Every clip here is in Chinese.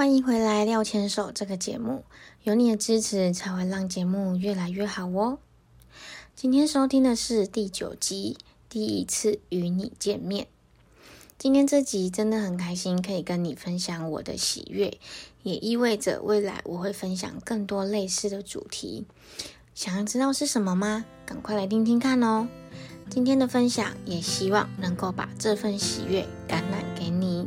欢迎回来《廖牵手》这个节目，有你的支持才会让节目越来越好哦。今天收听的是第九集，第一次与你见面。今天这集真的很开心，可以跟你分享我的喜悦，也意味着未来我会分享更多类似的主题。想要知道是什么吗？赶快来听听看哦！今天的分享也希望能够把这份喜悦感染给你。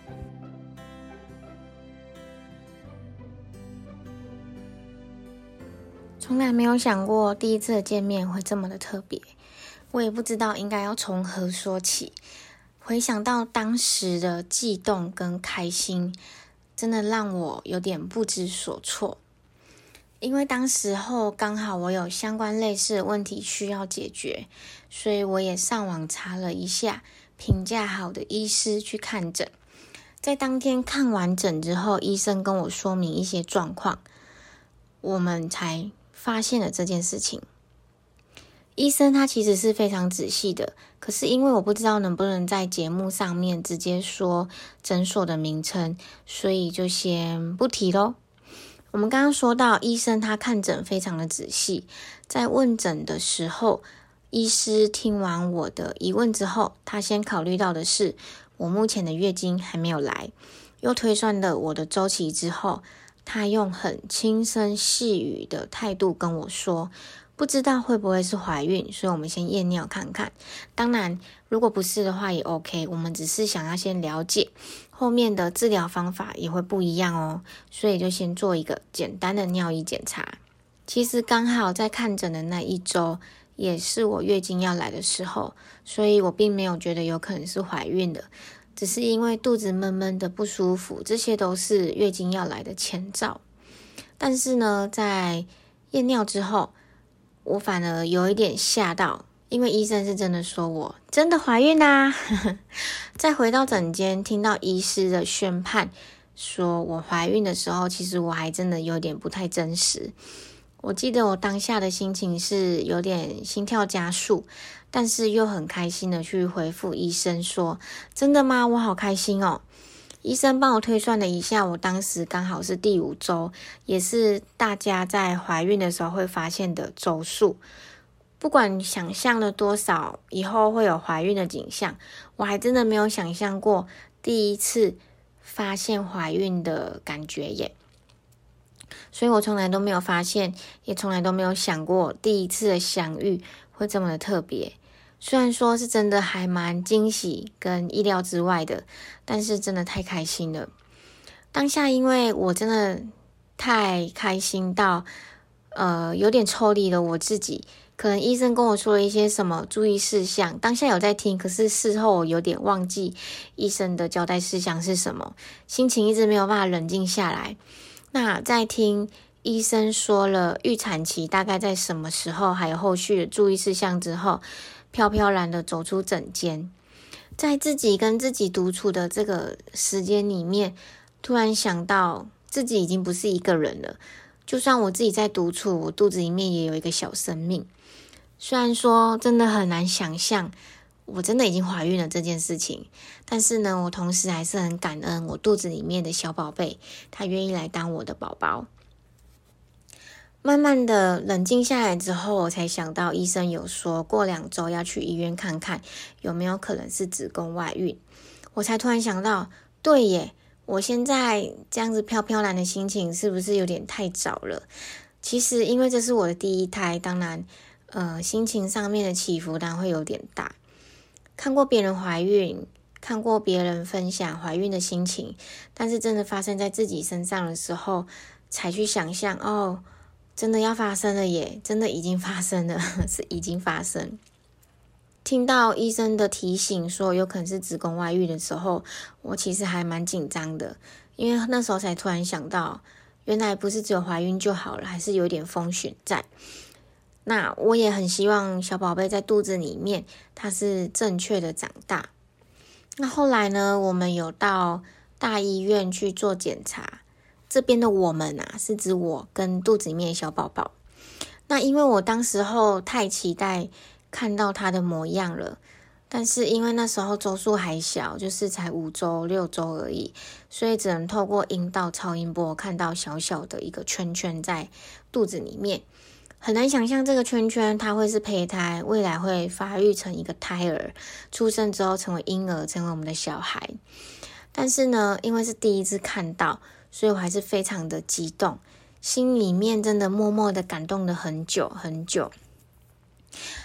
从来没有想过第一次的见面会这么的特别，我也不知道应该要从何说起。回想到当时的悸动跟开心，真的让我有点不知所措。因为当时候刚好我有相关类似的问题需要解决，所以我也上网查了一下评价好的医师去看诊。在当天看完诊之后，医生跟我说明一些状况，我们才。发现了这件事情，医生他其实是非常仔细的，可是因为我不知道能不能在节目上面直接说诊所的名称，所以就先不提喽。我们刚刚说到，医生他看诊非常的仔细，在问诊的时候，医师听完我的疑问之后，他先考虑到的是我目前的月经还没有来，又推算了我的周期之后。他用很轻声细语的态度跟我说：“不知道会不会是怀孕，所以我们先验尿看看。当然，如果不是的话也 OK。我们只是想要先了解后面的治疗方法也会不一样哦，所以就先做一个简单的尿液检查。其实刚好在看诊的那一周，也是我月经要来的时候，所以我并没有觉得有可能是怀孕的。”只是因为肚子闷闷的不舒服，这些都是月经要来的前兆。但是呢，在验尿之后，我反而有一点吓到，因为医生是真的说我真的怀孕啦。再回到诊间，听到医师的宣判，说我怀孕的时候，其实我还真的有点不太真实。我记得我当下的心情是有点心跳加速。但是又很开心的去回复医生说：“真的吗？我好开心哦！”医生帮我推算了一下，我当时刚好是第五周，也是大家在怀孕的时候会发现的周数。不管想象了多少以后会有怀孕的景象，我还真的没有想象过第一次发现怀孕的感觉耶。所以我从来都没有发现，也从来都没有想过第一次的相遇会这么的特别。虽然说是真的还蛮惊喜跟意料之外的，但是真的太开心了。当下因为我真的太开心到，呃，有点抽离了我自己。可能医生跟我说了一些什么注意事项，当下有在听，可是事后我有点忘记医生的交代事项是什么，心情一直没有办法冷静下来。那在听医生说了预产期大概在什么时候，还有后续的注意事项之后。飘飘然的走出诊间，在自己跟自己独处的这个时间里面，突然想到自己已经不是一个人了。就算我自己在独处，我肚子里面也有一个小生命。虽然说真的很难想象，我真的已经怀孕了这件事情，但是呢，我同时还是很感恩我肚子里面的小宝贝，他愿意来当我的宝宝。慢慢的冷静下来之后，我才想到医生有说过两周要去医院看看有没有可能是子宫外孕，我才突然想到，对耶，我现在这样子飘飘然的心情是不是有点太早了？其实因为这是我的第一胎，当然，呃，心情上面的起伏当然会有点大。看过别人怀孕，看过别人分享怀孕的心情，但是真的发生在自己身上的时候，才去想象哦，真的要发生了耶！真的已经发生了，是已经发生。听到医生的提醒说有可能是子宫外孕的时候，我其实还蛮紧张的，因为那时候才突然想到，原来不是只有怀孕就好了，还是有点风险在。那我也很希望小宝贝在肚子里面，它是正确的长大。那后来呢？我们有到大医院去做检查。这边的我们啊，是指我跟肚子里面的小宝宝。那因为我当时候太期待看到他的模样了，但是因为那时候周数还小，就是才五周、六周而已，所以只能透过阴道超音波看到小小的一个圈圈在肚子里面。很难想象这个圈圈它会是胚胎，未来会发育成一个胎儿，出生之后成为婴儿，成为我们的小孩。但是呢，因为是第一次看到，所以我还是非常的激动，心里面真的默默的感动了很久很久。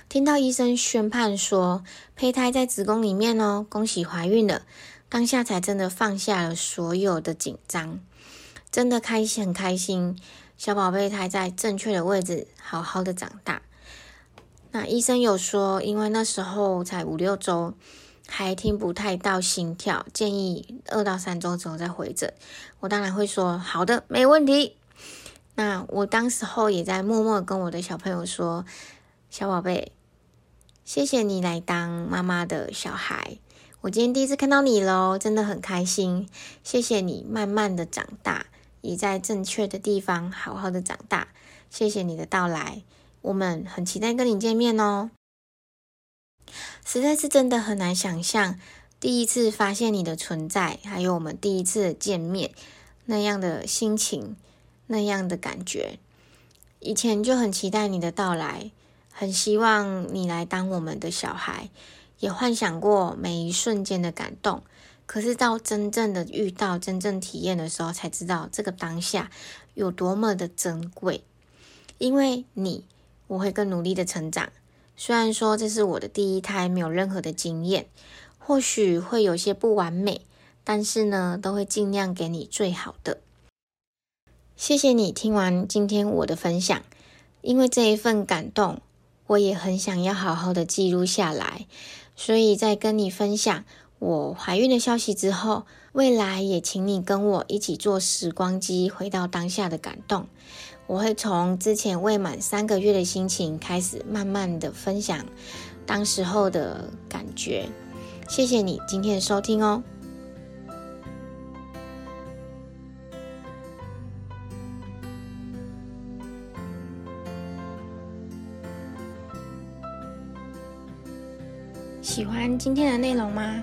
听到医生宣判说胚胎在子宫里面哦，恭喜怀孕了，当下才真的放下了所有的紧张，真的开心很开心。小宝贝胎在正确的位置，好好的长大。那医生有说，因为那时候才五六周，还听不太到心跳，建议二到三周之后再回诊。我当然会说好的，没问题。那我当时候也在默默跟我的小朋友说：“小宝贝，谢谢你来当妈妈的小孩，我今天第一次看到你喽，真的很开心。谢谢你慢慢的长大。”也在正确的地方好好的长大，谢谢你的到来，我们很期待跟你见面哦。实在是真的很难想象，第一次发现你的存在，还有我们第一次见面那样的心情，那样的感觉。以前就很期待你的到来，很希望你来当我们的小孩，也幻想过每一瞬间的感动。可是到真正的遇到、真正体验的时候，才知道这个当下有多么的珍贵。因为你，我会更努力的成长。虽然说这是我的第一胎，没有任何的经验，或许会有些不完美，但是呢，都会尽量给你最好的。谢谢你听完今天我的分享，因为这一份感动，我也很想要好好的记录下来，所以在跟你分享。我怀孕的消息之后，未来也请你跟我一起坐时光机，回到当下的感动。我会从之前未满三个月的心情开始，慢慢的分享当时候的感觉。谢谢你今天的收听哦。喜欢今天的内容吗？